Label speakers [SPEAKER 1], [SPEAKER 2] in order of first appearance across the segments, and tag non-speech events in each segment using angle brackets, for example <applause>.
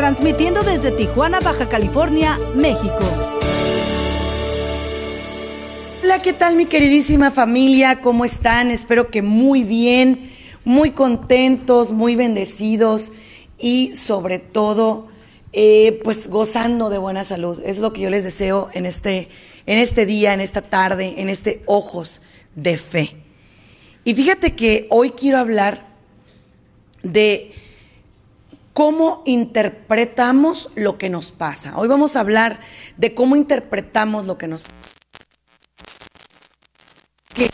[SPEAKER 1] transmitiendo desde Tijuana, Baja California, México.
[SPEAKER 2] Hola, ¿qué tal mi queridísima familia? ¿Cómo están? Espero que muy bien, muy contentos, muy bendecidos y sobre todo, eh, pues gozando de buena salud. Es lo que yo les deseo en este, en este día, en esta tarde, en este ojos de fe. Y fíjate que hoy quiero hablar de cómo interpretamos lo que nos pasa. Hoy vamos a hablar de cómo interpretamos lo que nos pasa. Que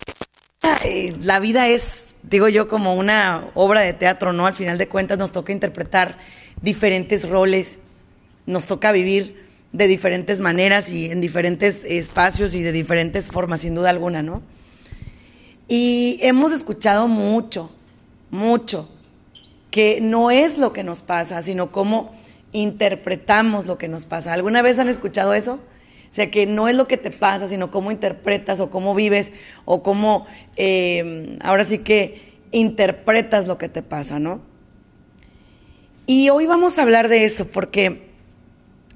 [SPEAKER 2] eh, la vida es, digo yo, como una obra de teatro, ¿no? Al final de cuentas nos toca interpretar diferentes roles, nos toca vivir de diferentes maneras y en diferentes espacios y de diferentes formas, sin duda alguna, ¿no? Y hemos escuchado mucho, mucho, que no es lo que nos pasa, sino cómo interpretamos lo que nos pasa. ¿Alguna vez han escuchado eso? O sea, que no es lo que te pasa, sino cómo interpretas o cómo vives o cómo eh, ahora sí que interpretas lo que te pasa, ¿no? Y hoy vamos a hablar de eso porque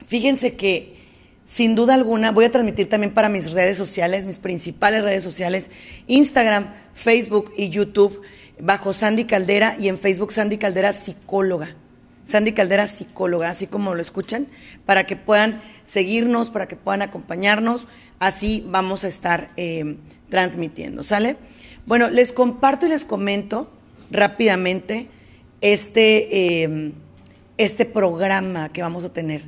[SPEAKER 2] fíjense que sin duda alguna voy a transmitir también para mis redes sociales, mis principales redes sociales, Instagram, Facebook y YouTube, bajo Sandy Caldera y en Facebook Sandy Caldera Psicóloga. Sandy Caldera Psicóloga, así como lo escuchan, para que puedan seguirnos, para que puedan acompañarnos. Así vamos a estar eh, transmitiendo, ¿sale? Bueno, les comparto y les comento rápidamente este, eh, este programa que vamos a tener.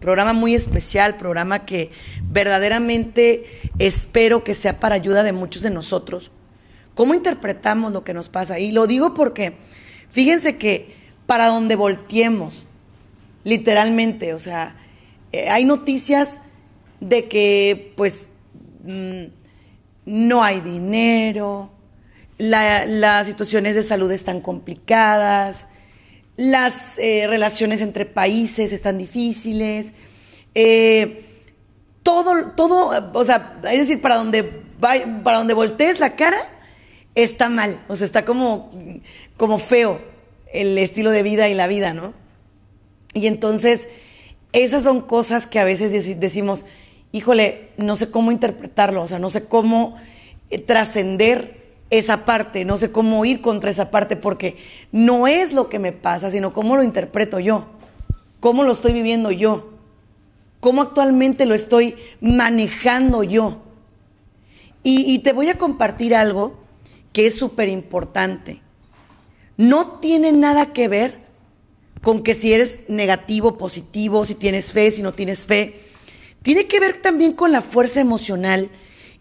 [SPEAKER 2] Programa muy especial, programa que verdaderamente espero que sea para ayuda de muchos de nosotros. ¿Cómo interpretamos lo que nos pasa? Y lo digo porque, fíjense que para donde volteemos, literalmente, o sea, eh, hay noticias de que pues mm, no hay dinero, las situaciones de salud están complicadas, las eh, relaciones entre países están difíciles, eh, todo, todo, o sea, es decir, para donde, para donde voltees la cara, está mal, o sea, está como, como feo el estilo de vida y la vida, ¿no? Y entonces, esas son cosas que a veces decimos, híjole, no sé cómo interpretarlo, o sea, no sé cómo eh, trascender esa parte, no sé cómo ir contra esa parte, porque no es lo que me pasa, sino cómo lo interpreto yo, cómo lo estoy viviendo yo, cómo actualmente lo estoy manejando yo. Y, y te voy a compartir algo que es súper importante. No tiene nada que ver con que si eres negativo, positivo, si tienes fe, si no tienes fe. Tiene que ver también con la fuerza emocional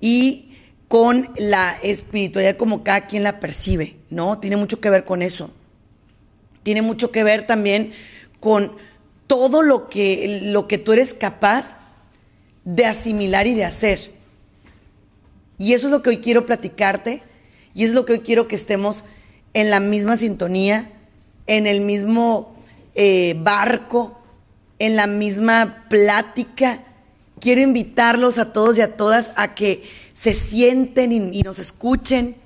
[SPEAKER 2] y con la espiritualidad como cada quien la percibe, ¿no? Tiene mucho que ver con eso. Tiene mucho que ver también con todo lo que, lo que tú eres capaz de asimilar y de hacer. Y eso es lo que hoy quiero platicarte y es lo que hoy quiero que estemos en la misma sintonía, en el mismo eh, barco, en la misma plática. Quiero invitarlos a todos y a todas a que se sienten y, nos escuchen,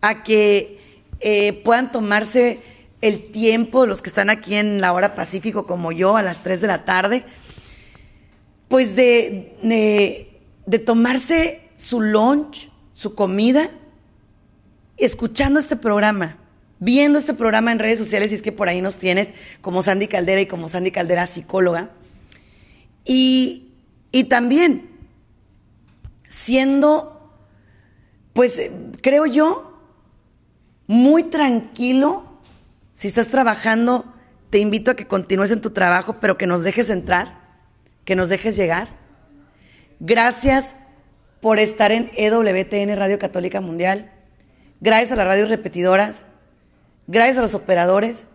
[SPEAKER 2] a que eh, puedan tomarse el tiempo, los que están aquí en la hora Pacífico como yo, a las 3 de la tarde, pues de, de, tomarse su lunch, su comida, escuchando este programa, viendo este programa en redes sociales, y es que por ahí nos tienes como Sandy Caldera y como Sandy Caldera psicóloga. Y, y también siendo, pues creo yo, muy tranquilo. Si estás trabajando, te invito a que continúes en tu trabajo, pero que nos dejes entrar, que nos dejes llegar. Gracias por estar en EWTN Radio Católica Mundial. Gracias a las radios repetidoras. Gracias a los operadores.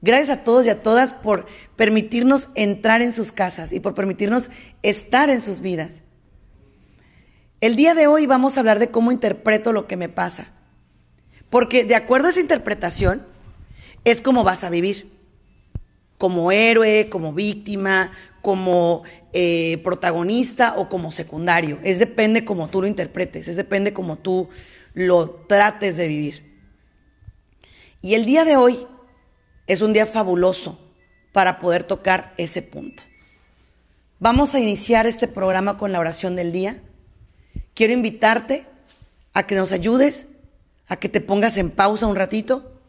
[SPEAKER 2] Gracias a todos y a todas por permitirnos entrar en sus casas y por permitirnos estar en sus vidas. El día de hoy vamos a hablar de cómo interpreto lo que me pasa. Porque de acuerdo a esa interpretación, es como vas a vivir. Como héroe, como víctima, como eh, protagonista o como secundario. Es depende como tú lo interpretes, es depende como tú lo trates de vivir. Y el día de hoy es un día fabuloso para poder tocar ese punto. Vamos a iniciar este programa con la oración del día. Quiero invitarte a que nos ayudes, a que te pongas en pausa un ratito,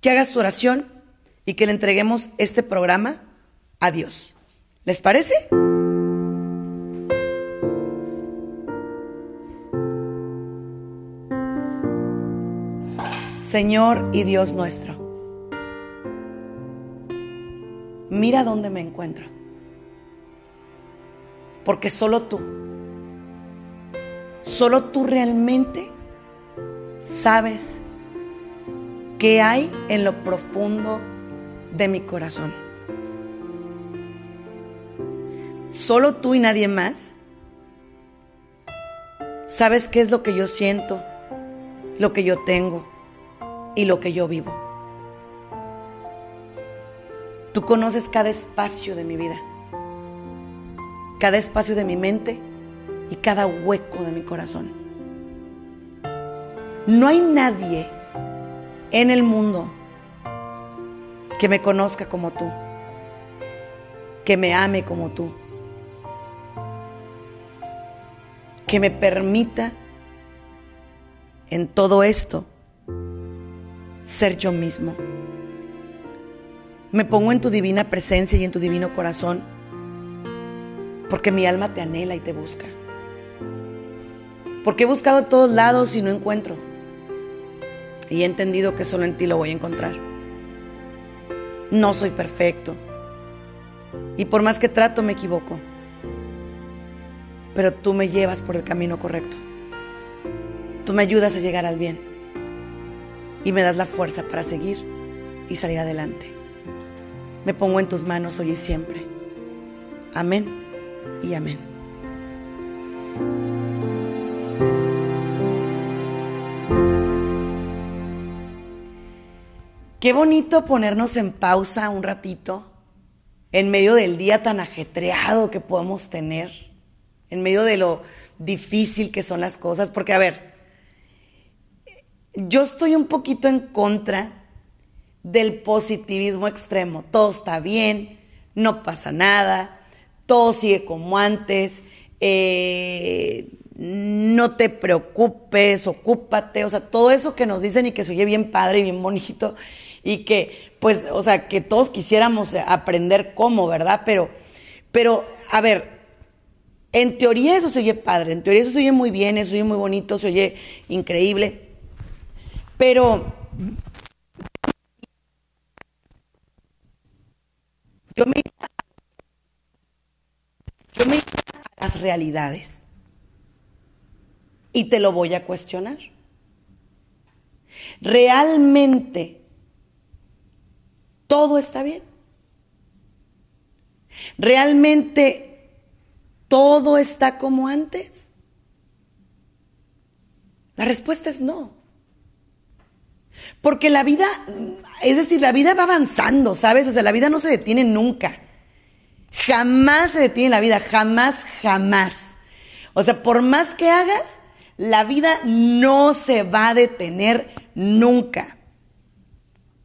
[SPEAKER 2] que hagas tu oración y que le entreguemos este programa a Dios. ¿Les parece? Señor y Dios nuestro, mira dónde me encuentro, porque solo tú, solo tú realmente sabes qué hay en lo profundo de mi corazón. Solo tú y nadie más sabes qué es lo que yo siento, lo que yo tengo y lo que yo vivo. Tú conoces cada espacio de mi vida, cada espacio de mi mente y cada hueco de mi corazón. No hay nadie en el mundo que me conozca como tú, que me ame como tú, que me permita en todo esto ser yo mismo. Me pongo en tu divina presencia y en tu divino corazón, porque mi alma te anhela y te busca. Porque he buscado a todos lados y no encuentro. Y he entendido que solo en ti lo voy a encontrar. No soy perfecto. Y por más que trato me equivoco. Pero tú me llevas por el camino correcto. Tú me ayudas a llegar al bien y me das la fuerza para seguir y salir adelante. Me pongo en tus manos hoy y siempre. Amén y amén. Qué bonito ponernos en pausa un ratito en medio del día tan ajetreado que podemos tener, en medio de lo difícil que son las cosas, porque a ver, yo estoy un poquito en contra del positivismo extremo. Todo está bien, no pasa nada, todo sigue como antes, eh, no te preocupes, ocúpate, o sea, todo eso que nos dicen y que se oye bien padre y bien bonito y que, pues, o sea, que todos quisiéramos aprender cómo, ¿verdad? Pero, pero, a ver, en teoría eso se oye padre, en teoría eso se oye muy bien, eso se oye muy bonito, se oye increíble. Pero yo me, yo me a las realidades y te lo voy a cuestionar. ¿Realmente todo está bien? ¿Realmente todo está como antes? La respuesta es no. Porque la vida, es decir, la vida va avanzando, ¿sabes? O sea, la vida no se detiene nunca. Jamás se detiene la vida, jamás, jamás. O sea, por más que hagas, la vida no se va a detener nunca.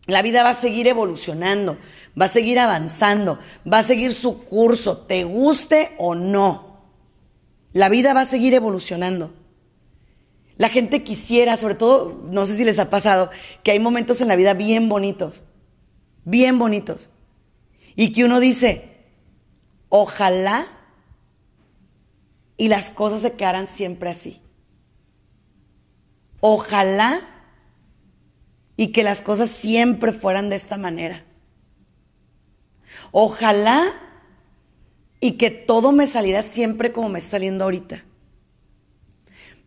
[SPEAKER 2] La vida va a seguir evolucionando, va a seguir avanzando, va a seguir su curso, te guste o no. La vida va a seguir evolucionando. La gente quisiera, sobre todo, no sé si les ha pasado, que hay momentos en la vida bien bonitos, bien bonitos. Y que uno dice, ojalá y las cosas se quedaran siempre así. Ojalá y que las cosas siempre fueran de esta manera. Ojalá y que todo me saliera siempre como me está saliendo ahorita.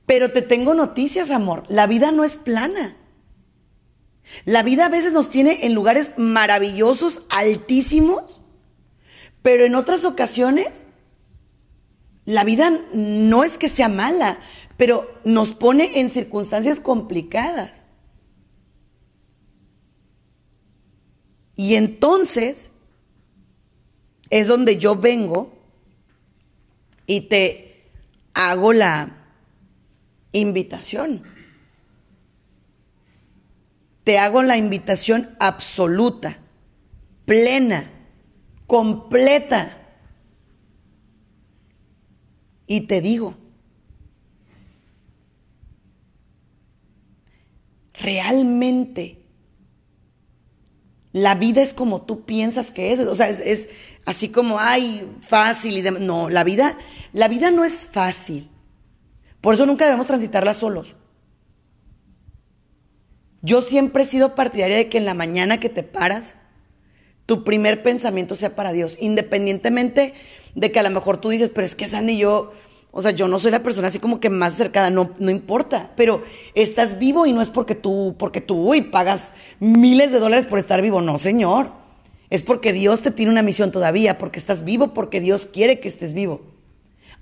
[SPEAKER 2] Pero te tengo noticias, amor. La vida no es plana. La vida a veces nos tiene en lugares maravillosos, altísimos, pero en otras ocasiones la vida no es que sea mala, pero nos pone en circunstancias complicadas. Y entonces es donde yo vengo y te hago la invitación. Te hago la invitación absoluta, plena, completa. Y te digo, realmente la vida es como tú piensas que es. O sea, es, así como, ay, fácil y demás. No, la vida, la vida no es fácil. Por eso nunca debemos transitarla solos. Yo siempre he sido partidaria de que en la mañana que te paras, tu primer pensamiento sea para Dios, independientemente de que a lo mejor tú dices, pero es que Sandy, yo, o sea, yo no soy la persona así como que más cercana, no, no importa, pero estás vivo y no es porque tú, porque tú, uy, pagas miles de dólares por estar vivo, no, señor. Es porque Dios te tiene una misión todavía, porque estás vivo, porque Dios quiere que estés vivo.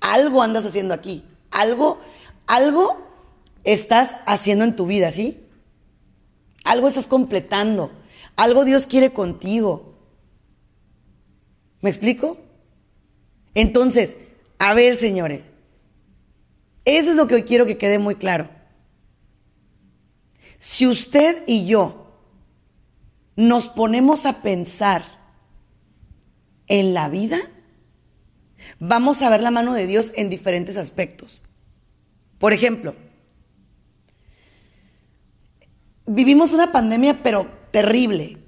[SPEAKER 2] Algo andas haciendo aquí, algo, algo estás haciendo en tu vida, ¿sí? Algo estás completando, algo Dios quiere contigo. ¿Me explico? Entonces, a ver, señores, eso es lo que hoy quiero que quede muy claro. Si usted y yo nos ponemos a pensar en la vida, vamos a ver la mano de Dios en diferentes aspectos. Por ejemplo, vivimos una pandemia pero terrible,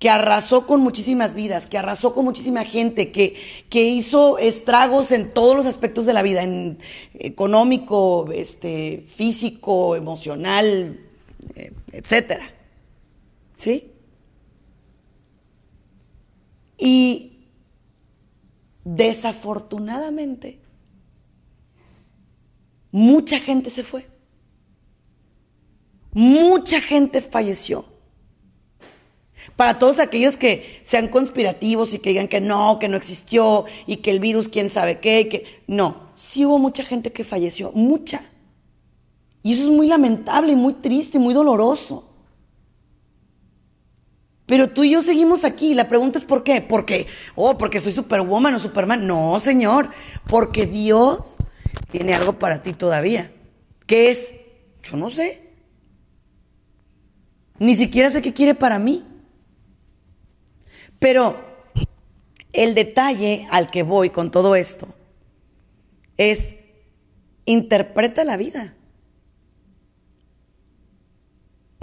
[SPEAKER 2] que arrasó con muchísimas vidas, que arrasó con muchísima gente, que, que hizo estragos en todos los aspectos de la vida, en económico, este, físico, emocional, eh, etcétera. ¿Sí? Y desafortunadamente, mucha gente se fue. Mucha gente falleció. Para todos aquellos que sean conspirativos y que digan que no, que no existió y que el virus quién sabe qué, que no, sí hubo mucha gente que falleció, mucha. Y eso es muy lamentable y muy triste y muy doloroso. Pero tú y yo seguimos aquí. La pregunta es ¿por qué? Porque, oh, porque soy superwoman o superman. No, señor. Porque Dios tiene algo para ti todavía. ¿Qué es? Yo no sé. Ni siquiera sé qué quiere para mí. Pero el detalle al que voy con todo esto es, interpreta la vida.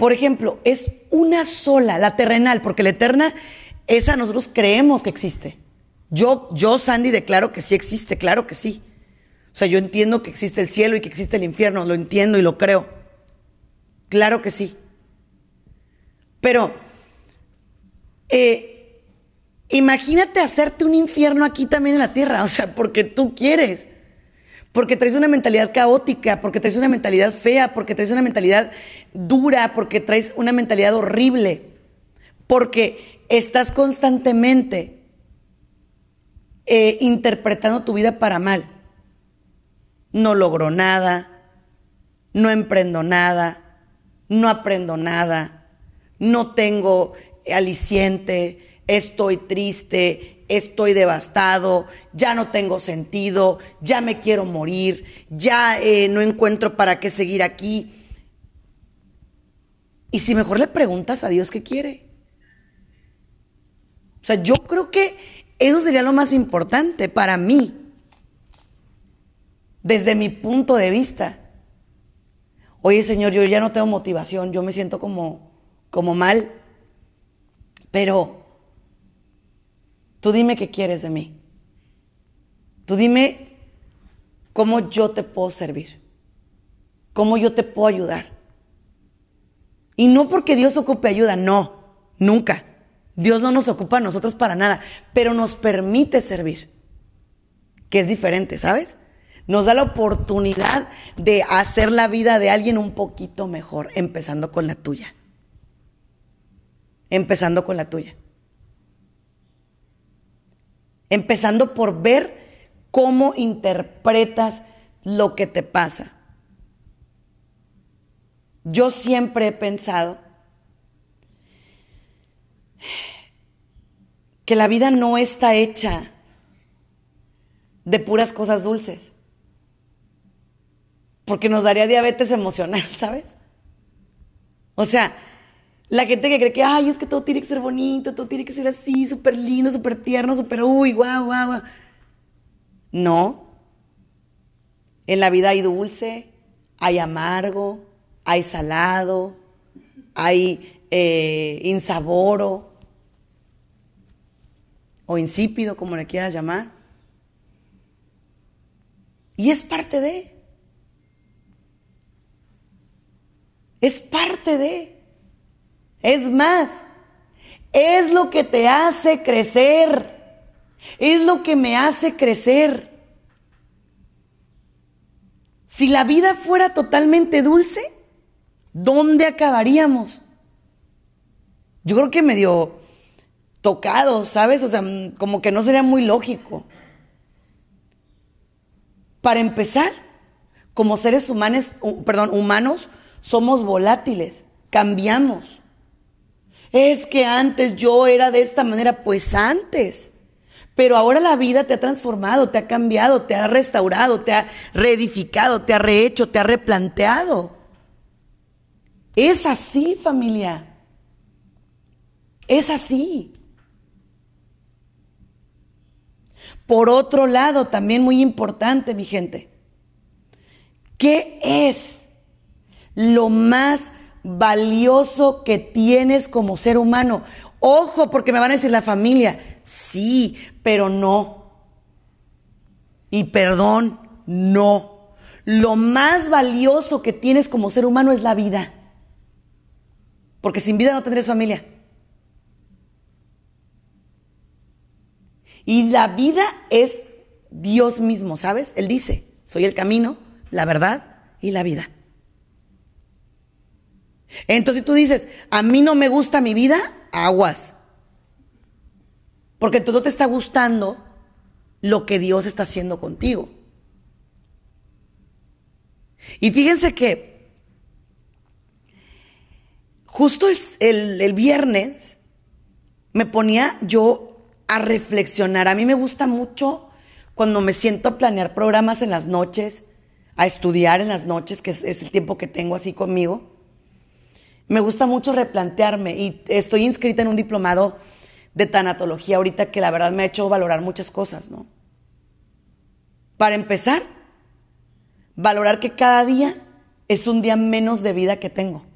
[SPEAKER 2] Por ejemplo, es una sola, la terrenal, porque la eterna, esa nosotros creemos que existe. Yo, yo, Sandy, declaro que sí existe, claro que sí. O sea, yo entiendo que existe el cielo y que existe el infierno, lo entiendo y lo creo. Claro que sí. Pero eh, Imagínate hacerte un infierno aquí también en la tierra, <laughs> o sea, porque tú quieres. Porque traes una mentalidad caótica, porque traes una mentalidad fea, porque traes una mentalidad dura, porque traes una mentalidad horrible, porque estás constantemente eh, interpretando tu vida para mal. No logro nada, no emprendo nada, no aprendo nada, no tengo aliciente, estoy triste, estoy devastado, ya no tengo sentido, ya me quiero morir, ya eh, no encuentro para qué seguir aquí. Y si mejor le preguntas a Dios qué quiere. O sea, yo creo que eso sería lo más importante para mí, desde mi punto de vista. Oye, Señor, yo ya no tengo motivación, yo me siento como, como mal, pero Tú dime qué quieres de mí. Tú dime cómo yo te puedo servir. Cómo yo te puedo ayudar. Y no porque Dios ocupe ayuda, no, nunca. Dios no nos ocupa a nosotros para nada, pero nos permite servir, que es diferente, ¿sabes? Nos da la oportunidad de hacer la vida de alguien un poquito mejor, empezando con la tuya. empezando con la tuya. Empezando por ver cómo interpretas lo que te pasa. Yo siempre he pensado que la vida no está hecha de puras cosas dulces, porque nos daría diabetes emocional, <laughs> ¿sabes? O sea, la gente que cree que, ay, es que todo tiene que ser bonito, todo tiene que ser así, súper lindo, súper tierno, súper, uy, guau, guau, guau. No. En la vida hay dulce, hay amargo, hay salado, hay eh, insaboro o insípido, como le quieras llamar. Y es parte de. Es parte de. Es más, es lo que te hace crecer. Es lo que me hace crecer. Si la vida fuera totalmente dulce, ¿dónde acabaríamos? Yo creo que medio tocado, ¿sabes? O sea, mm, como que no sería muy lógico. Para empezar, como seres humanos, perdón, humanos, somos volátiles, cambiamos. Es que antes yo era de esta manera, pues antes. Pero ahora la vida te ha transformado, te ha cambiado, te ha restaurado, te ha reedificado, te ha rehecho, te ha replanteado. Es así, familia. Es así. Por otro lado, también muy importante, mi gente, ¿qué es lo más valioso que tienes como ser humano? Ojo, porque me van a decir la familia, sí, pero no. Y perdón, no. Lo más valioso que tienes como ser humano es la vida. Porque sin vida no tendrías familia. Y la vida es Dios mismo, ¿sabes? Él dice, soy el camino, la verdad y la vida. Entonces tú dices, a mí no me gusta mi vida, aguas. Porque todo te está gustando lo que Dios está haciendo contigo. Y fíjense que justo el, el viernes me ponía yo a reflexionar. A mí me gusta mucho cuando me siento a planear programas en las noches, a estudiar en las noches, que es, el tiempo que tengo así conmigo. Me gusta mucho replantearme y estoy inscrita en un diplomado de tanatología ahorita que la verdad me ha hecho valorar muchas cosas, ¿no? Para empezar, valorar que cada día es un día menos de vida que tengo.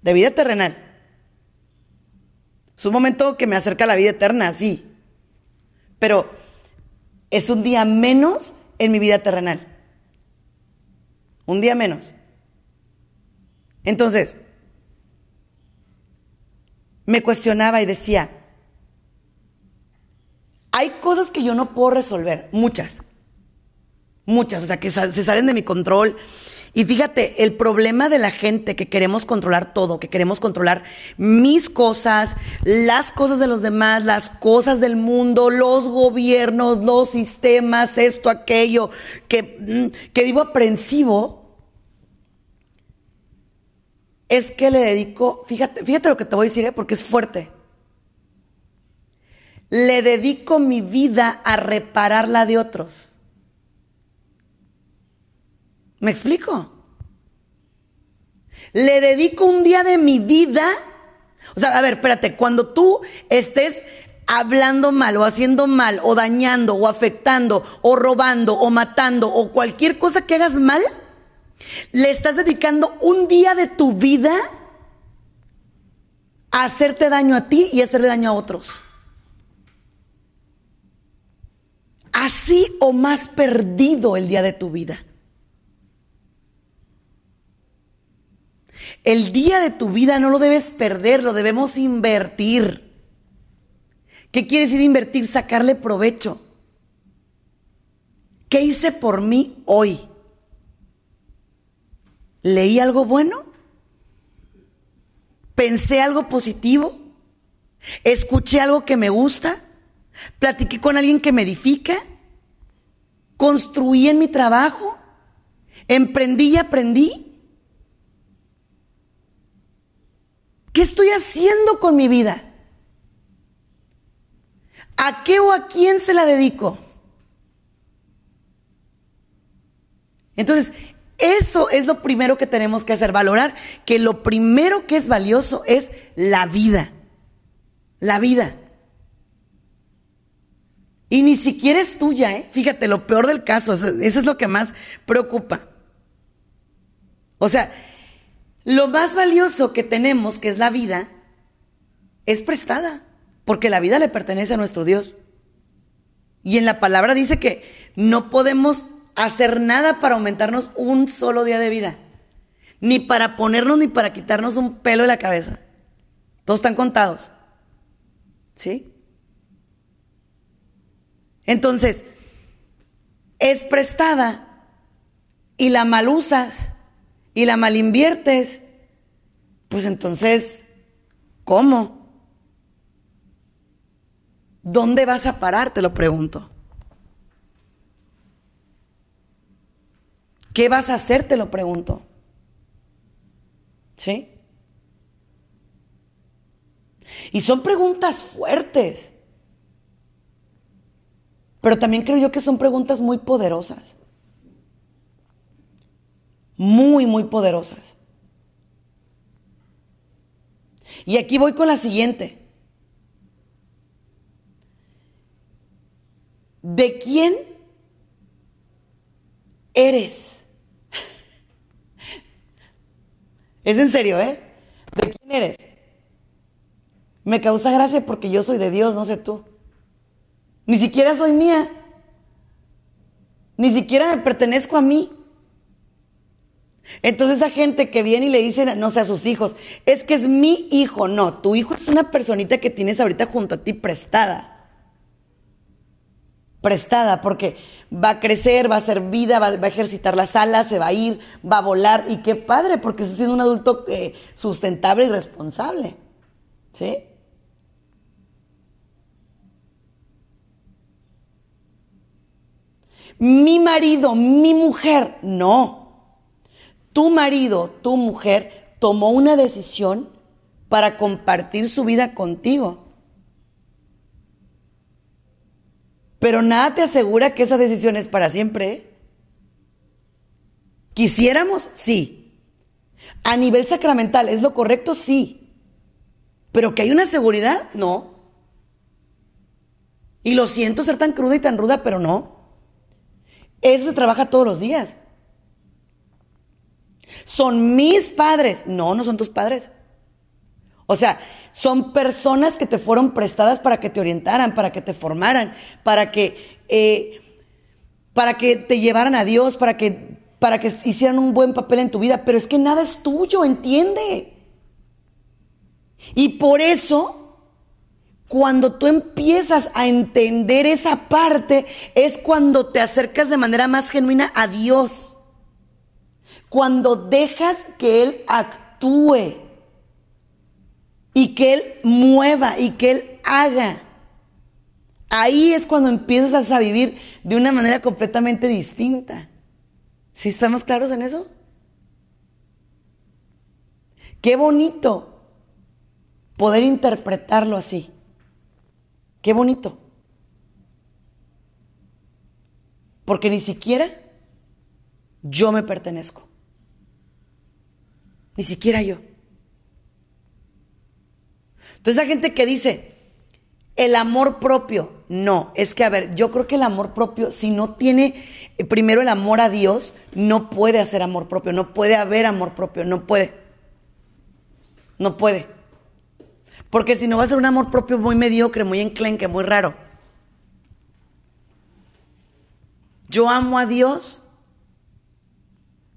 [SPEAKER 2] De vida terrenal. Es un momento que me acerca a la vida eterna, sí. Pero es un día menos en mi vida terrenal. Un día menos. Entonces, me cuestionaba y decía, hay cosas que yo no puedo resolver, muchas, muchas, o sea, que se salen de mi control. Y fíjate, el problema de la gente que queremos controlar todo, que queremos controlar mis cosas, las cosas de los demás, las cosas del mundo, los gobiernos, los sistemas, esto, aquello, que, mm, que vivo aprensivo, es que le dedico, fíjate, fíjate lo que te voy a decir, ¿eh? porque es fuerte. Le dedico mi vida a reparar la de otros. ¿Me explico? Le dedico un día de mi vida. O sea, a ver, espérate, cuando tú estés hablando mal o haciendo mal o dañando o afectando o robando o matando o cualquier cosa que hagas mal, le estás dedicando un día de tu vida a hacerte daño a ti y hacerle daño a otros. Así o más perdido el día de tu vida. El día de tu vida no lo debes perder, lo debemos invertir. ¿Qué quiere decir invertir? Sacarle provecho. ¿Qué hice por mí hoy? ¿Leí algo bueno? pensé algo positivo, escuché algo que me gusta, platiqué con alguien que me edifica, construí en mi trabajo, emprendí y aprendí. ¿Qué estoy haciendo con mi vida? ¿A qué o a quién se la dedico? Entonces, eso es lo primero que tenemos que hacer, valorar que lo primero que es valioso es la vida. La vida. Y ni siquiera es tuya, ¿eh? Fíjate, lo peor del caso, eso, eso es lo que más preocupa. O sea, lo más valioso que tenemos, que es la vida, es prestada, porque la vida le pertenece a nuestro Dios. Y en la palabra dice que no podemos hacer nada para aumentarnos un solo día de vida. Ni para ponernos ni para quitarnos un pelo de la cabeza. Todos están contados. ¿Sí? Entonces, es prestada y la mal usas y la mal inviertes, pues entonces, ¿cómo? ¿Dónde vas a parar? Te lo pregunto. ¿Qué vas a hacer? Te lo pregunto. ¿Sí? Y son preguntas fuertes. Pero también creo yo que son preguntas muy poderosas. Muy, muy poderosas. Y aquí voy con la siguiente. ¿De quién eres? Es en serio, ¿eh? ¿De quién eres? Me causa gracia porque yo soy de Dios, no sé tú. Ni siquiera soy mía. Ni siquiera me pertenezco a mí. Entonces esa gente que viene y le dice, no sé, a sus hijos, es que es mi hijo. No, tu hijo es una personita que tienes ahorita junto a ti prestada prestada, porque va a crecer, va a ser vida, va, a ejercitar las alas, se va a ir, va a volar, y qué padre, porque está siendo un adulto eh, sustentable y responsable. ¿Sí? Mi marido, mi mujer, no. Tu marido, tu mujer tomó una decisión para compartir su vida contigo. Pero nada te asegura que esa decisión es para siempre. ¿Quisiéramos? Sí. A nivel sacramental, ¿es lo correcto? Sí. Pero que hay una seguridad, no. Y lo siento ser tan cruda y tan ruda, pero no. Eso se trabaja todos los días. ¿Son mis padres? No, no son tus padres. O sea, son personas que te fueron prestadas para que te orientaran, para que te formaran, para que, eh, para que te llevaran a Dios, para que, para que hicieran un buen papel en tu vida. Pero es que nada es tuyo, entiende. Y por eso, cuando tú empiezas a entender esa parte, es cuando te acercas de manera más genuina a Dios. Cuando dejas que Él actúe y que Él mueva y que Él haga. Ahí es cuando empiezas a vivir de una manera completamente distinta. ¿Sí estamos claros en eso? Qué bonito poder interpretarlo así. Qué bonito. Porque ni siquiera yo me pertenezco. Ni siquiera yo. Entonces, hay gente que dice, el amor propio, no, es que, a ver, yo creo que el amor propio, si no tiene eh, primero el amor a Dios, no puede hacer amor propio, no puede haber amor propio, no puede. No puede. Porque si no va a ser un amor propio muy mediocre, muy enclenque, muy raro. Yo amo a Dios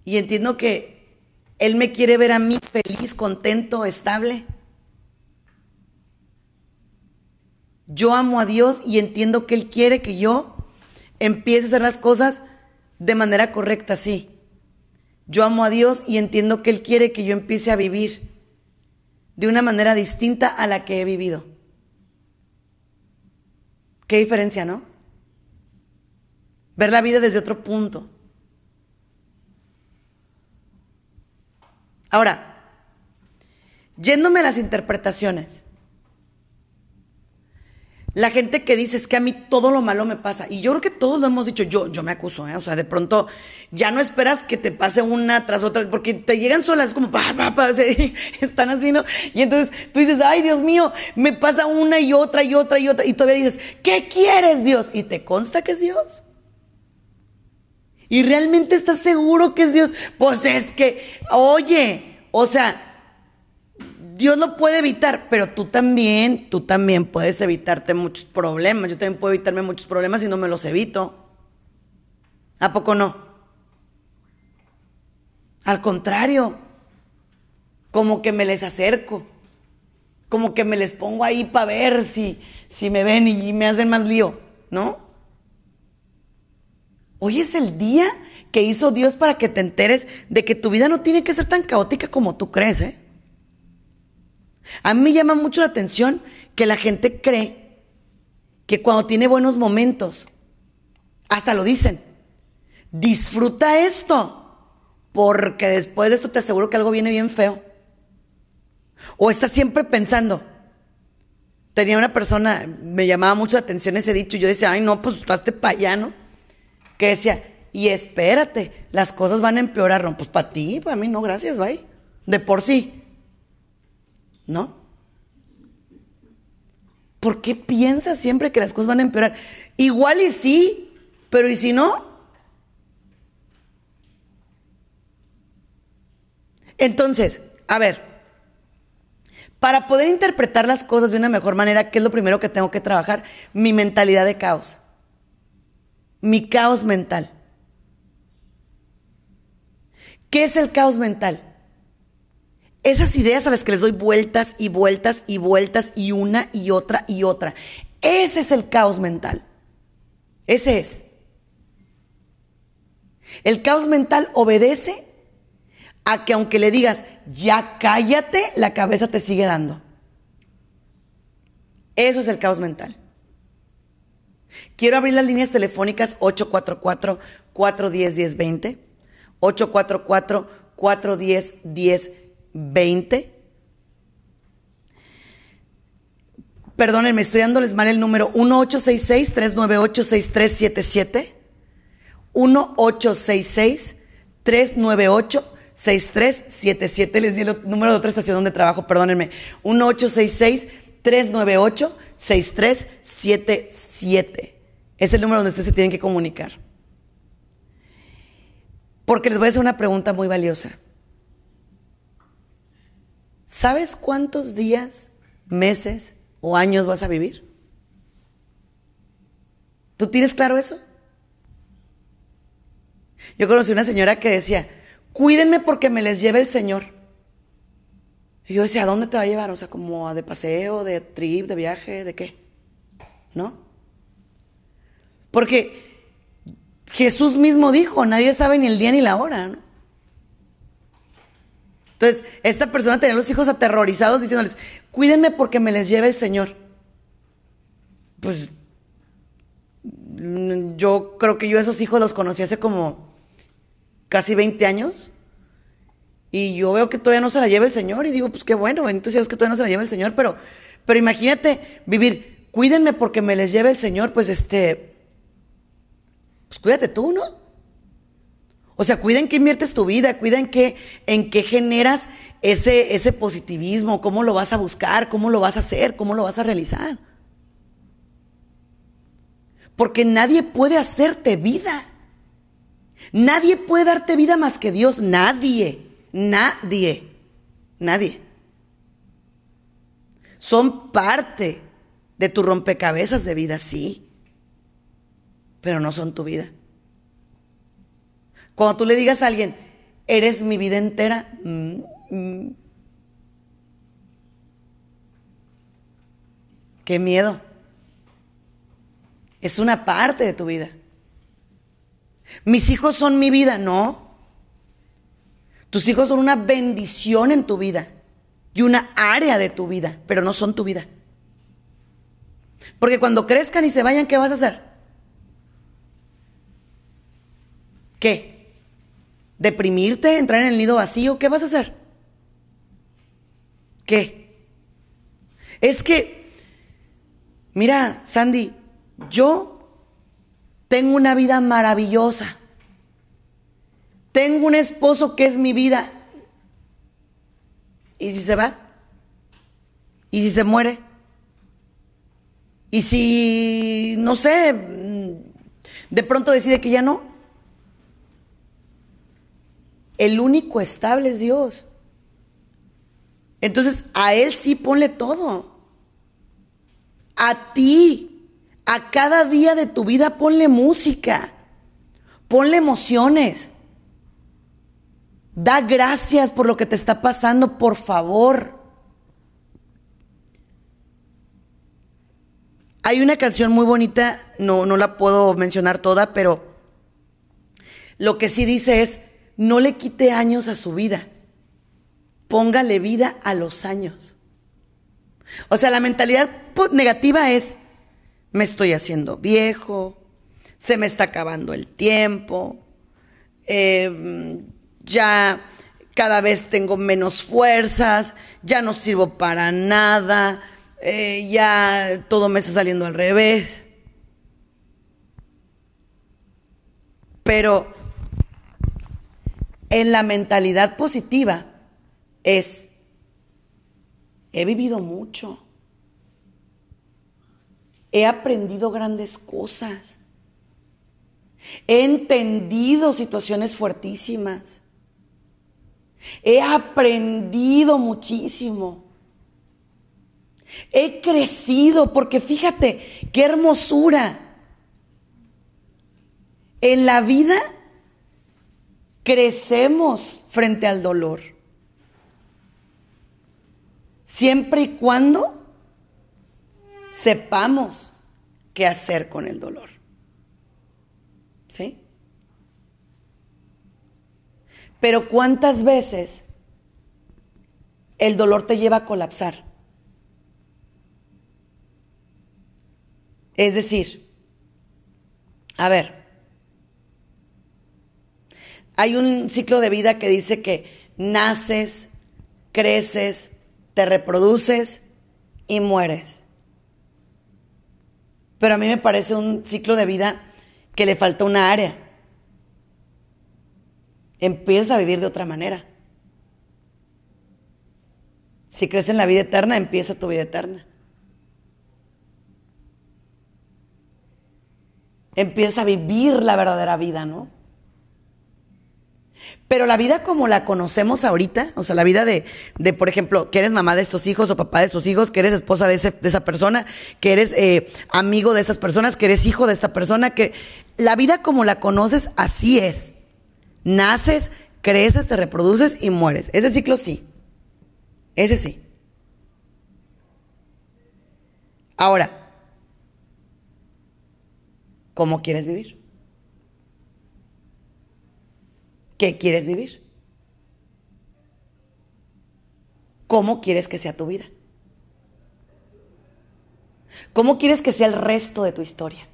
[SPEAKER 2] y entiendo que Él me quiere ver a mí feliz, contento, estable. Yo amo a Dios y entiendo que Él quiere que yo empiece a hacer las cosas de manera correcta, sí. Yo amo a Dios y entiendo que Él quiere que yo empiece a vivir de una manera distinta a la que he vivido. Qué diferencia, ¿no? Ver la vida desde otro punto. Ahora, yéndome a las interpretaciones. La gente que dice es que a mí todo lo malo me pasa. Y yo creo que todos lo hemos dicho. Yo, yo me acuso, ¿eh? O sea, de pronto ya no esperas que te pase una tras otra, porque te llegan solas, como pa, pa, pa, están así, ¿no? Y entonces tú dices, ay, Dios mío, me pasa una y otra y otra y otra. Y todavía dices, ¿qué quieres, Dios? Y te consta que es Dios. ¿Y realmente estás seguro que es Dios? Pues es que, oye, o sea, Dios lo puede evitar, pero tú también, tú también puedes evitarte muchos problemas. Yo también puedo evitarme muchos problemas y no me los evito. ¿A poco no? Al contrario, como que me les acerco, como que me les pongo ahí para ver si, si me ven y me hacen más lío, ¿no? Hoy es el día que hizo Dios para que te enteres de que tu vida no tiene que ser tan caótica como tú crees, ¿eh? A mí me llama mucho la atención que la gente cree que cuando tiene buenos momentos, hasta lo dicen, disfruta esto, porque después de esto te aseguro que algo viene bien feo. O está siempre pensando. Tenía una persona, me llamaba mucho la atención ese dicho, y yo decía, ay no, pues estás payano, que decía, y espérate, las cosas van a empeorar, no, pues para ti, para mí no, gracias, bye. De por sí, ¿no? ¿Por qué piensas siempre que las cosas van a empeorar? Igual y sí, pero ¿y si no? Entonces, a ver, para poder interpretar las cosas de una mejor manera, ¿qué es lo primero que tengo que trabajar? Mi mentalidad de caos. Mi caos mental. ¿Qué es el caos mental? Esas ideas a las que les doy vueltas y vueltas y vueltas y una y otra y otra. Ese es el caos mental. Ese es. El caos mental obedece a que aunque le digas, ya cállate, la cabeza te sigue dando. Eso es el caos mental. Quiero abrir las líneas telefónicas 844-410-1020, 844-410-1020. 20. Perdónenme, estoy dándoles mal el número 1866-398-6377. 1866-398-6377. Les di el número de otra estación donde trabajo, perdónenme. 1866-398-6377. Es el número donde ustedes se tienen que comunicar. Porque les voy a hacer una pregunta muy valiosa. ¿Sabes cuántos días, meses o años vas a vivir? ¿Tú tienes claro eso? Yo conocí una señora que decía, cuídenme porque me les lleve el Señor. Y yo decía, ¿a dónde te va a llevar? O sea, como de paseo, de trip, de viaje, ¿de qué? ¿No? Porque Jesús mismo dijo, nadie sabe ni el día ni la hora, ¿no? Entonces, esta persona tenía a los hijos aterrorizados diciéndoles, cuídenme porque me les lleve el Señor. Pues mm, yo creo que yo esos hijos los conocí hace como casi 20 años. Y yo veo que todavía no se la lleva el Señor. Y digo, pues qué bueno, bendito sea Dios que todavía no se la lleva el Señor. Pero, pero imagínate vivir, cuídenme porque me les lleve el Señor. Pues este, pues cuídate tú, ¿no? O sea, cuida en qué inviertes tu vida, cuida en qué, en qué generas ese, ese positivismo, cómo lo vas a buscar, cómo lo vas a hacer, cómo lo vas a realizar. Porque nadie puede hacerte vida. Nadie puede darte vida más que Dios. Nadie. Nadie. Nadie. Son parte de tu rompecabezas de vida, sí. Pero no son tu vida. Cuando tú le digas a alguien, eres mi vida entera, mm, mm, qué miedo. Es una parte de tu vida. Mis hijos son mi vida, no. Tus hijos son una bendición en tu vida. y una área de tu vida, pero no son tu vida. Porque cuando crezcan y se vayan, ¿qué vas a hacer? ¿Qué? ¿Deprimirte? ¿Entrar en el nido vacío? ¿Qué vas a hacer? ¿Qué? Es que, mira, Sandy, yo tengo una vida maravillosa. Tengo un esposo que es mi vida. ¿Y si se va? ¿Y si se muere? ¿Y si, no sé, de pronto decide que ya no? El único estable es Dios. Entonces, a Él sí ponle todo. A ti, a cada día de tu vida ponle música, ponle emociones. Da gracias por lo que te está pasando, por favor. Hay una canción muy bonita, no, no la puedo mencionar toda, pero lo que sí dice es, no le quite años a su vida, póngale vida a los años. O sea, la mentalidad negativa es, me estoy haciendo viejo, se me está acabando el tiempo, eh, ya cada vez tengo menos fuerzas, ya no sirvo para nada, eh, ya todo me está saliendo al revés. Pero en la mentalidad positiva es, he vivido mucho, he aprendido grandes cosas, he entendido situaciones fuertísimas He aprendido muchísimo. He crecido porque fíjate qué hermosura. En la vida crecemos frente al dolor. Siempre y cuando sepamos qué hacer con el dolor. ¿Sí? Pero ¿cuántas veces el dolor te lleva a colapsar? Es decir, a ver, hay un ciclo de vida que dice que naces, creces, te reproduces y mueres. Pero a mí me parece un ciclo de vida que le falta una área empiezas a vivir de otra manera. Si crees en la vida eterna, empieza tu vida eterna. Empieza a vivir la verdadera vida, ¿no? Pero la vida como la conocemos ahorita, o sea, la vida de, de, por ejemplo, que eres mamá de estos hijos o papá de estos hijos, que eres esposa de, esa persona, que eres eh, amigo de estas personas, que eres hijo de esta persona, que la vida como la conoces así es. Naces, creces, te reproduces y mueres. Ese ciclo sí. Ese sí. Ahora, ¿cómo quieres vivir? ¿Qué quieres vivir? ¿Cómo quieres que sea tu vida? ¿Cómo quieres que sea el resto de tu historia?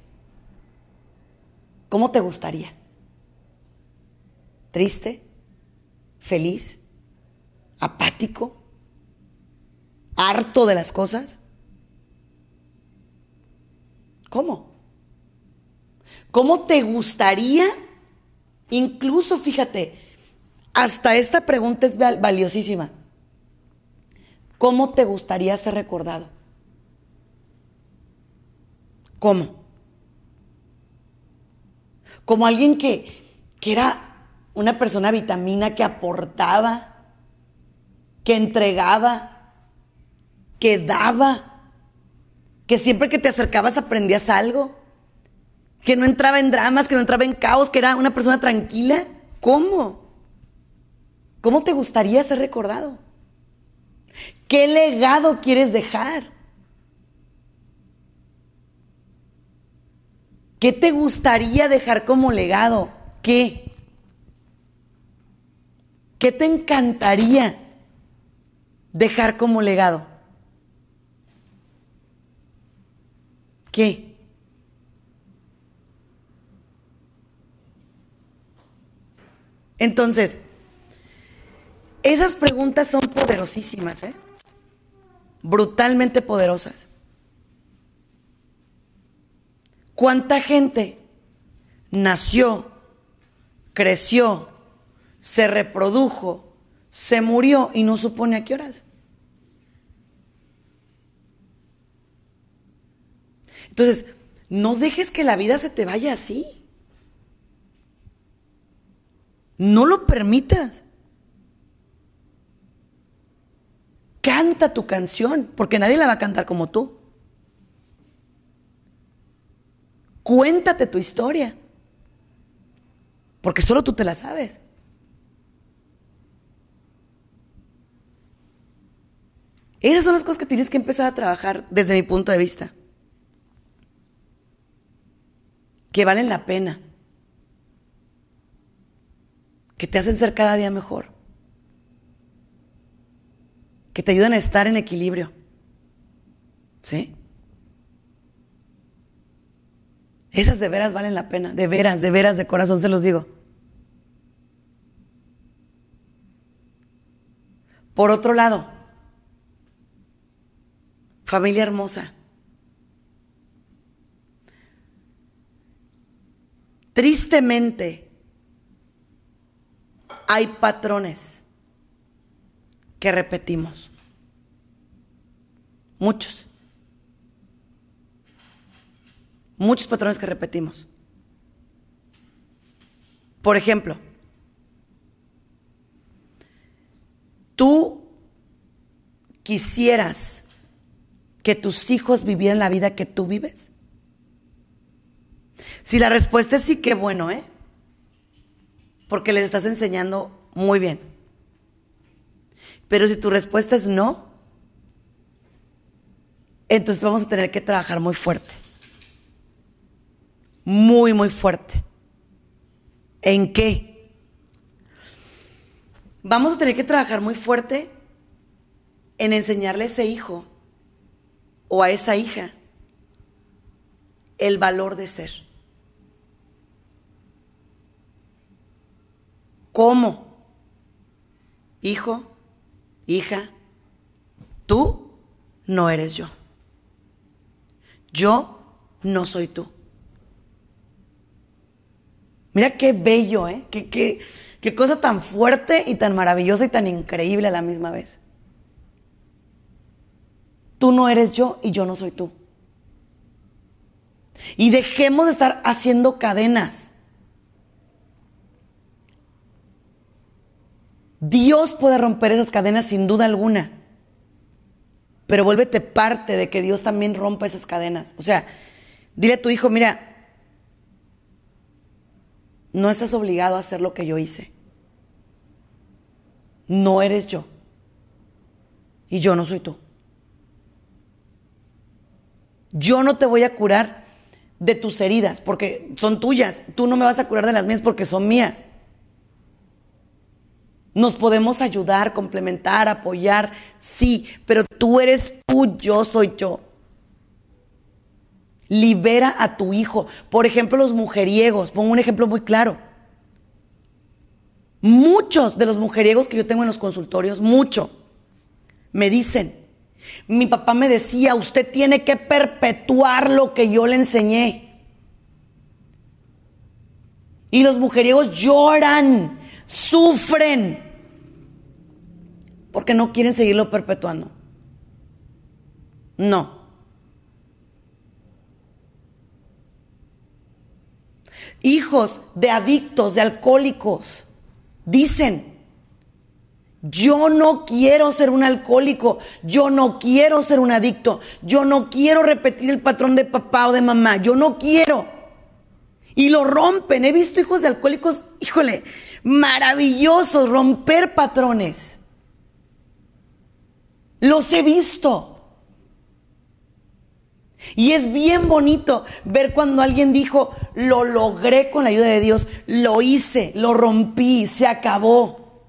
[SPEAKER 2] ¿Cómo te gustaría? triste, feliz, apático, harto de las cosas? ¿Cómo? ¿Cómo te gustaría? Incluso, fíjate, hasta esta pregunta es valiosísima. ¿Cómo te gustaría ser recordado? ¿Cómo? Como alguien que, que era una persona vitamina que aportaba, que entregaba, que daba, que siempre que te acercabas aprendías algo, que no entraba en dramas, que no entraba en caos, que era una persona tranquila. ¿Cómo? ¿Cómo te gustaría ser recordado? ¿Qué legado quieres dejar? ¿Qué te gustaría dejar como legado? ¿Qué? ¿Qué te encantaría dejar como legado? ¿Qué? Entonces, esas preguntas son poderosísimas, ¿eh? brutalmente poderosas. ¿Cuánta gente nació, creció, se reprodujo, se murió y no supone a qué horas? Entonces, no dejes que la vida se te vaya así. No lo permitas. Canta tu canción, porque nadie la va a cantar como tú. Cuéntate tu historia, porque solo tú te la sabes. Esas son las cosas que tienes que empezar a trabajar desde mi punto de vista. Que valen la pena. Que te hacen ser cada día mejor que te ayudan a estar en equilibrio. ¿Sí? Esas de veras valen la pena, de veras, de veras, de corazón se los digo. Por otro lado, familia hermosa. Tristemente, hay patrones que repetimos. Muchos. Muchos patrones que repetimos. Por ejemplo, tú quisieras que tus hijos vivieran la vida que tú vives. Si la respuesta es sí, qué bueno, ¿eh? Porque les estás enseñando muy bien. Pero si tu respuesta es no, entonces vamos a tener que trabajar muy fuerte. Muy, muy fuerte. ¿En qué? Vamos a tener que trabajar muy fuerte en enseñarle a ese hijo o a esa hija el valor de ser. ¿Cómo? Hijo, hija, tú no eres yo. Yo no soy tú. Mira qué bello, ¿eh? Qué, qué, qué cosa tan fuerte y tan maravillosa y tan increíble a la misma vez. Tú no eres yo y yo no soy tú. Y dejemos de estar haciendo cadenas. Dios puede romper esas cadenas sin duda alguna. Pero vuélvete parte de que Dios también rompa esas cadenas. O sea, dile a tu hijo, mira, no estás obligado a hacer lo que yo hice. No eres yo. Y yo no soy tú. Yo no te voy a curar de tus heridas porque son tuyas. Tú no me vas a curar de las mías porque son mías. Nos podemos ayudar, complementar, apoyar, sí, pero tú eres tú, yo soy yo. Libera a tu hijo. Por ejemplo, los mujeriegos. Pongo un ejemplo muy claro. Muchos de los mujeriegos que yo tengo en los consultorios, mucho, me dicen, mi papá me decía, usted tiene que perpetuar lo que yo le enseñé. Y los mujeriegos lloran, sufren, porque no quieren seguirlo perpetuando. No. Hijos de adictos, de alcohólicos, dicen, yo no quiero ser un alcohólico, yo no quiero ser un adicto, yo no quiero repetir el patrón de papá o de mamá, yo no quiero. Y lo rompen. He visto hijos de alcohólicos, híjole, maravillosos, romper patrones. Los he visto. Y es bien bonito ver cuando alguien dijo, lo logré con la ayuda de Dios, lo hice, lo rompí, se acabó.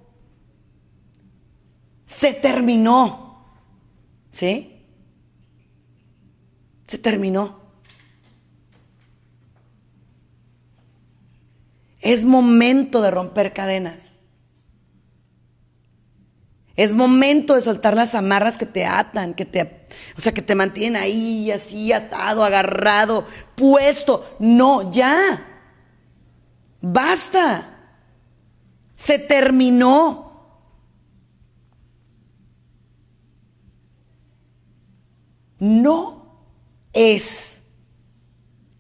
[SPEAKER 2] Se terminó. ¿Sí? Se terminó. Es momento de romper cadenas. Es momento de soltar las amarras que te atan, que te, o sea, que te mantienen ahí así atado, agarrado, puesto. No, ya. Basta. Se terminó. No es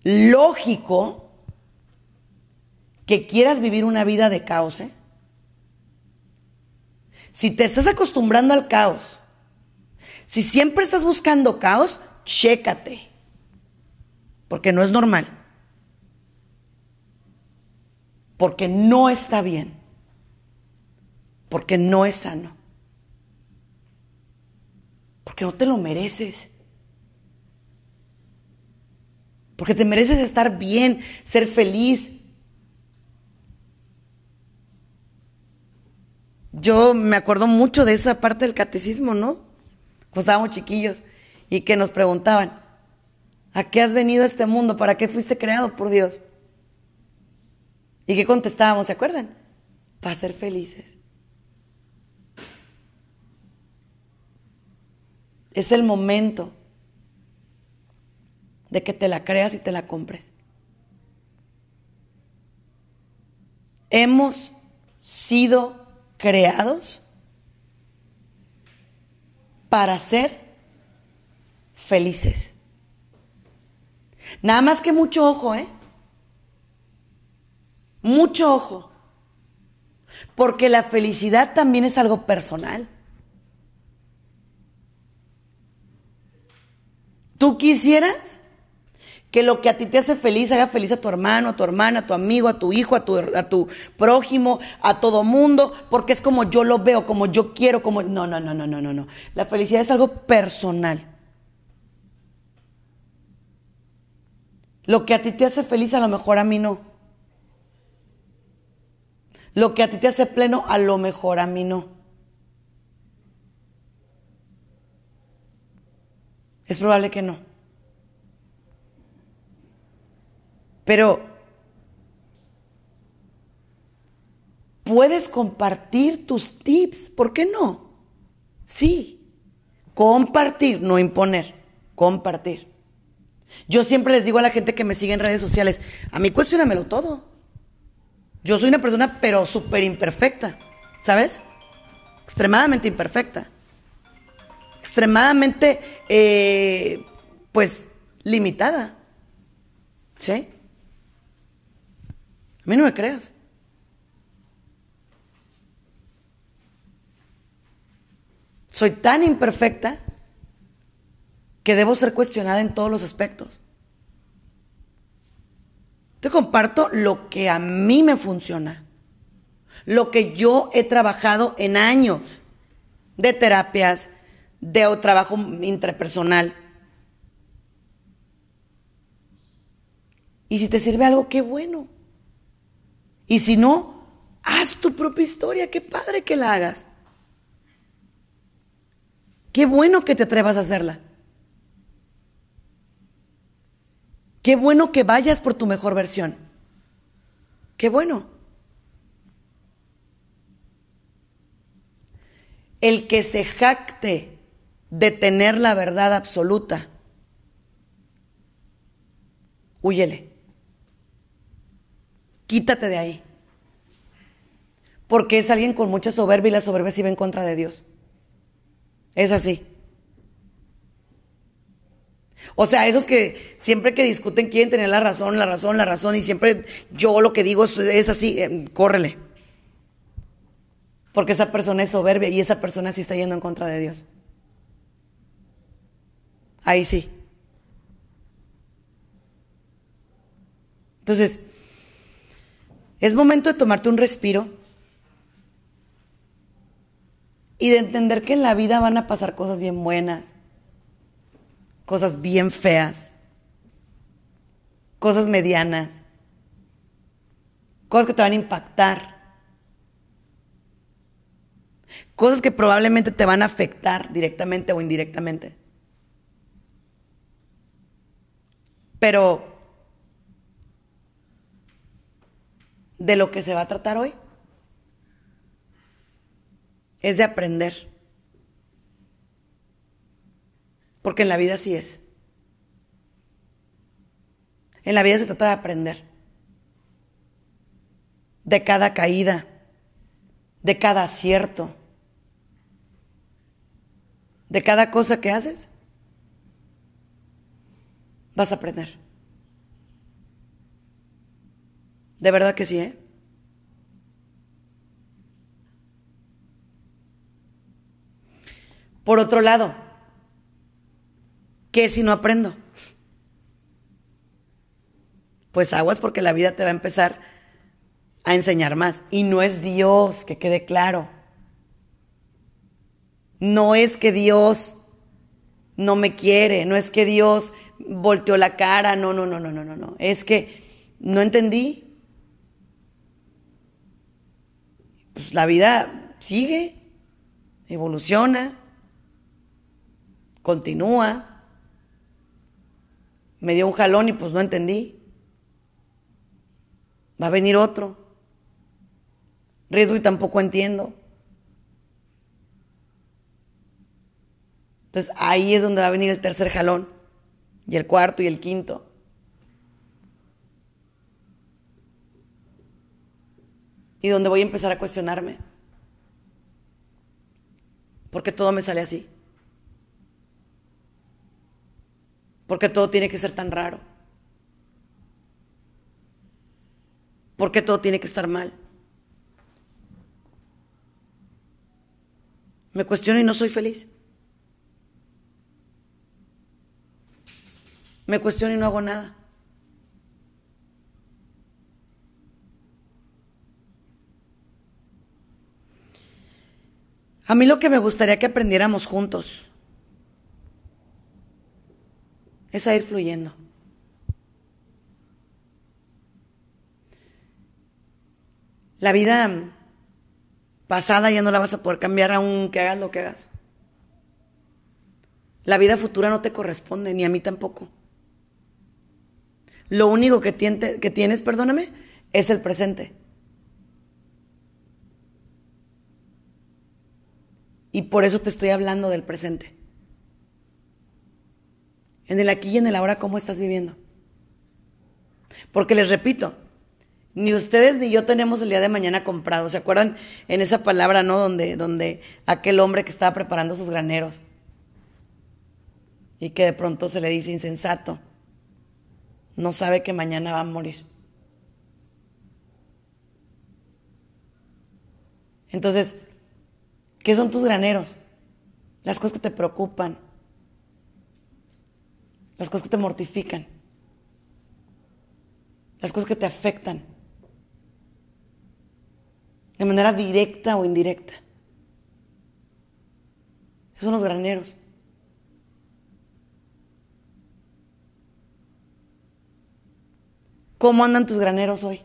[SPEAKER 2] lógico que quieras vivir una vida de caos. ¿eh? Si te estás acostumbrando al caos, si siempre estás buscando caos, chécate, porque no es normal, porque no está bien, porque no es sano, porque no te lo mereces. Porque te mereces estar bien, ser feliz, yo me acuerdo mucho de esa parte del catecismo, ¿no? Cuando estábamos chiquillos y que nos preguntaban, ¿a qué has venido a este mundo? ¿Para qué fuiste creado por Dios? ¿Y qué contestábamos? ¿Se acuerdan? Para ser felices. Es el momento de que te la creas y te la compres. Hemos sido creados para ser felices. Nada más que mucho ojo, ¿eh? Mucho ojo. Porque la felicidad también es algo personal. ¿Tú quisieras que lo que a ti te hace feliz haga feliz a tu hermano, a tu hermana, a tu amigo, a tu hijo, a tu, a tu prójimo, a todo mundo, porque es como yo lo veo, como yo quiero, como... No, no, no, no, no, no, no. La felicidad es algo personal. Lo que a ti te hace feliz a lo mejor a mí no. Lo que a ti te hace pleno a lo mejor a mí no. Es probable que no. Pero puedes compartir tus tips, ¿por qué no? Sí, compartir, no imponer, compartir. Yo siempre les digo a la gente que me sigue en redes sociales, a mí cuestionamelo todo. Yo soy una persona pero súper imperfecta, ¿sabes? Extremadamente imperfecta. Extremadamente, eh, pues, limitada. ¿Sí? A mí no me creas. Soy tan imperfecta que debo ser cuestionada en todos los aspectos. Te comparto lo que a mí me funciona, lo que yo he trabajado en años de terapias, de trabajo interpersonal. Y si te sirve algo, qué bueno. Y si no, haz tu propia historia. Qué padre que la hagas. Qué bueno que te atrevas a hacerla. Qué bueno que vayas por tu mejor versión. Qué bueno. El que se jacte de tener la verdad absoluta, huyele. Quítate de ahí. Porque es alguien con mucha soberbia y la soberbia se va en contra de Dios. Es así. O sea, esos que siempre que discuten quieren tener la razón, la razón, la razón, y siempre yo lo que digo es, así, eh, córrele. Porque esa persona es soberbia y esa persona sí está yendo en contra de Dios. Ahí sí. Entonces, es momento de tomarte un respiro y de entender que en la vida van a pasar cosas bien buenas, cosas bien feas, cosas medianas, cosas que te van a impactar. Cosas que probablemente te van a afectar directamente o indirectamente. Pero de lo que se va a tratar hoy es de aprender. Porque en la vida así es. En la vida se trata de aprender. De cada caída, de cada acierto, de cada cosa que haces, vas a aprender. De verdad que sí, ¿eh? Por otro lado, ¿qué si no aprendo? Pues aguas porque la vida te va a empezar a enseñar más. Y no es Dios, que quede claro. No es que Dios no me quiere, no es que Dios volteó la cara, no, no, no, no, no, no, no. Es que no entendí. Pues la vida sigue, evoluciona, continúa. Me dio un jalón y pues no entendí. Va a venir otro. Riesgo y tampoco entiendo. Entonces ahí es donde va a venir el tercer jalón, y el cuarto y el quinto. Y donde voy a empezar a cuestionarme. Porque todo me sale así. Porque todo tiene que ser tan raro. Porque todo tiene que estar mal. Me cuestiono y no soy feliz. Me cuestiono y no hago nada. A mí lo que me gustaría que aprendiéramos juntos es a ir fluyendo. La vida pasada ya no la vas a poder cambiar aunque hagas lo que hagas. La vida futura no te corresponde, ni a mí tampoco. Lo único que, que tienes, perdóname, es el presente. Y por eso te estoy hablando del presente. En el aquí y en el ahora, ¿cómo estás viviendo? Porque les repito, ni ustedes ni yo tenemos el día de mañana comprado. ¿Se acuerdan en esa palabra, no? Donde, donde aquel hombre que estaba preparando sus graneros y que de pronto se le dice insensato no sabe que mañana va a morir. Entonces, ¿qué son tus graneros? Las cosas que te preocupan, las cosas que te mortifican, las cosas que te afectan, de manera directa o indirecta. Esos son los graneros. ¿Cómo andan tus graneros hoy?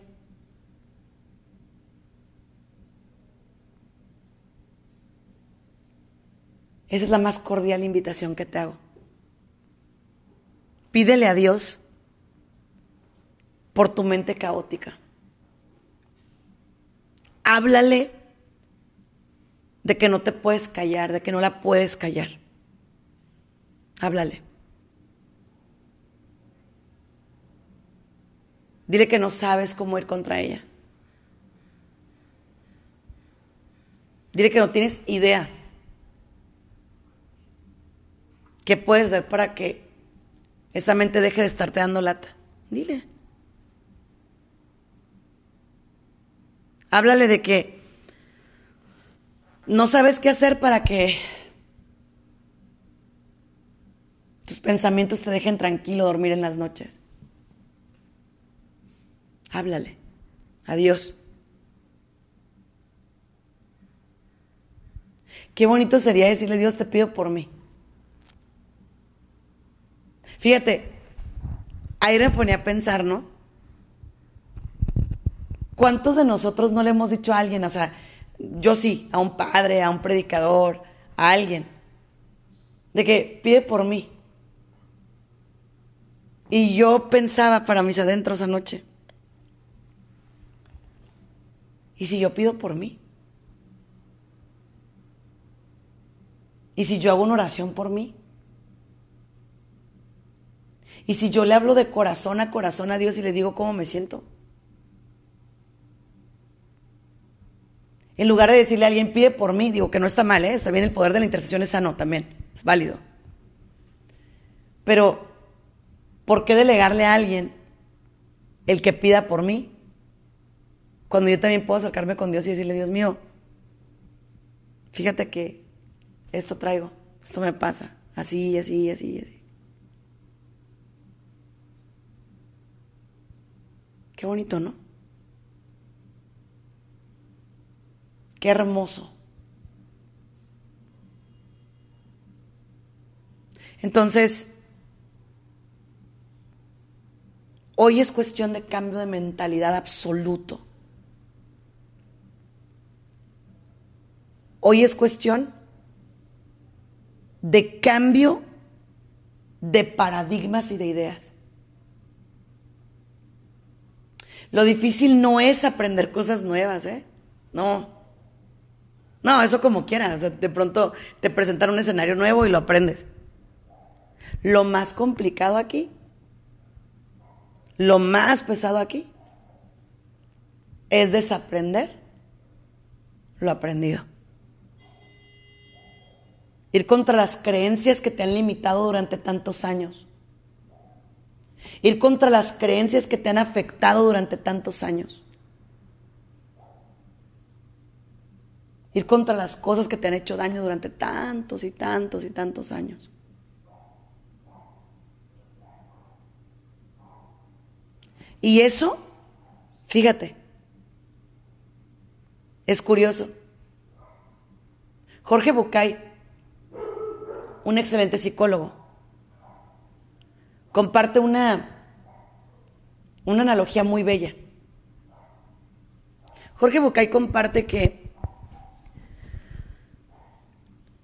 [SPEAKER 2] Esa es la más cordial invitación que te hago. Pídele a Dios por tu mente caótica. Háblale de que no te puedes callar, de que no la puedes callar. Háblale. Dile que no sabes cómo ir contra ella. Dile que no tienes idea. ¿Qué puedes hacer para que esa mente deje de estarte dando lata? Dile. Háblale de que no sabes qué hacer para que tus pensamientos te dejen tranquilo dormir en las noches. Háblale. Adiós. Qué bonito sería decirle, Dios, te pido por mí. Fíjate, ayer me ponía a pensar, ¿no? ¿Cuántos de nosotros no le hemos dicho a alguien, o sea, yo sí, a un padre, a un predicador, a alguien, de que pide por mí. Y yo pensaba para mis adentros anoche, ¿y si yo pido por mí? ¿Y si yo hago una oración por mí? ¿Y si yo le hablo de corazón a corazón a Dios y le digo cómo me siento? En lugar de decirle a alguien, pide por mí, digo que no está mal, ¿eh? está bien, el poder de la intercesión es sano también, es válido. Pero, ¿por qué delegarle a alguien el que pida por mí? Cuando yo también puedo acercarme con Dios y decirle, Dios mío, fíjate que esto traigo, esto me pasa, así, así, así, así. Qué bonito, ¿no? Qué hermoso. Entonces, hoy es cuestión de cambio de mentalidad absoluto. Hoy es cuestión de cambio de paradigmas y de ideas. Lo difícil no es aprender cosas nuevas, ¿eh? No. No, eso como quieras. de pronto te presentan un escenario nuevo y lo aprendes. Lo más complicado aquí, lo más pesado aquí, es desaprender lo aprendido. Ir contra las creencias que te han limitado durante tantos años. Ir contra las creencias que te han afectado durante tantos años. Ir contra las cosas que te han hecho daño durante tantos y tantos y tantos años. Y eso, fíjate, es curioso. Jorge Bucay, un excelente psicólogo, comparte una, una analogía muy bella. Jorge Bucay comparte que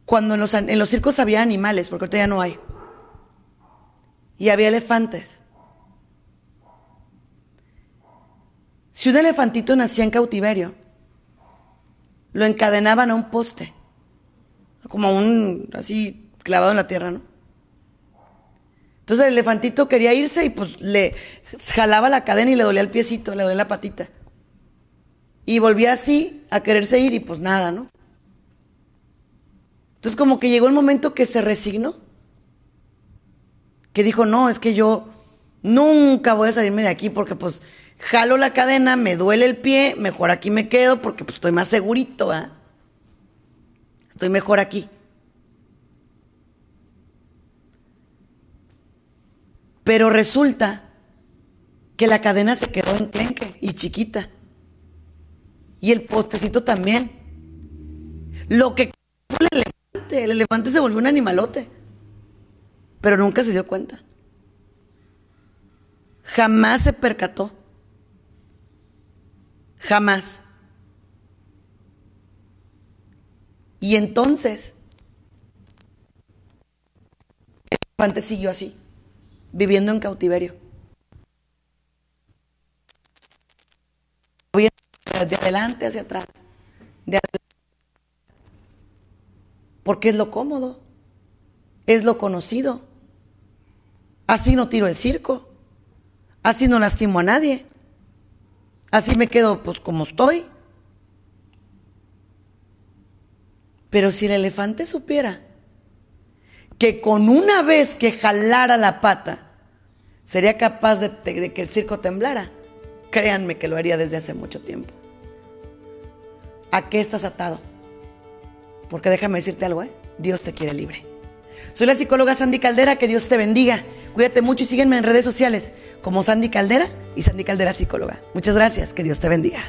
[SPEAKER 2] cuando en los, circos había animales, porque ahorita ya no hay, y había elefantes. Si un elefantito nacía en cautiverio, lo encadenaban a un poste, como un así clavado en la tierra, ¿no? Entonces el elefantito quería irse y pues le jalaba la cadena y le dolía el piecito, le dolía la patita. Y volvía así a quererse ir y pues nada, ¿no? Entonces como que llegó el momento que se resignó, que dijo, no, es que yo nunca voy a salirme de aquí porque pues jalo la cadena, me duele el pie, mejor aquí me quedo porque pues estoy más segurito, ¿ah? Estoy mejor aquí. Pero resulta que la cadena se quedó en clenque y chiquita. Y el postecito también. Lo que fue el el elefante se volvió un animalote. Pero nunca se dio cuenta. Jamás se percató. Jamás. Y entonces, el elefante siguió así, viviendo en cautiverio. De adelante hacia atrás, de adelante porque es lo cómodo, es lo conocido. Así no tiro el circo, así no lastimo a nadie, así me quedo pues como estoy. Pero si el elefante supiera que con una vez que jalara la pata sería capaz de, que el circo temblara, créanme que lo haría desde hace mucho tiempo. ¿A qué estás atado? Porque déjame decirte algo, ¿eh? Dios te quiere libre. Soy la psicóloga Sandy Caldera, que Dios te bendiga. Cuídate mucho y sígueme en redes sociales como Sandy Caldera y Sandy Caldera Psicóloga. Muchas gracias, que Dios te bendiga.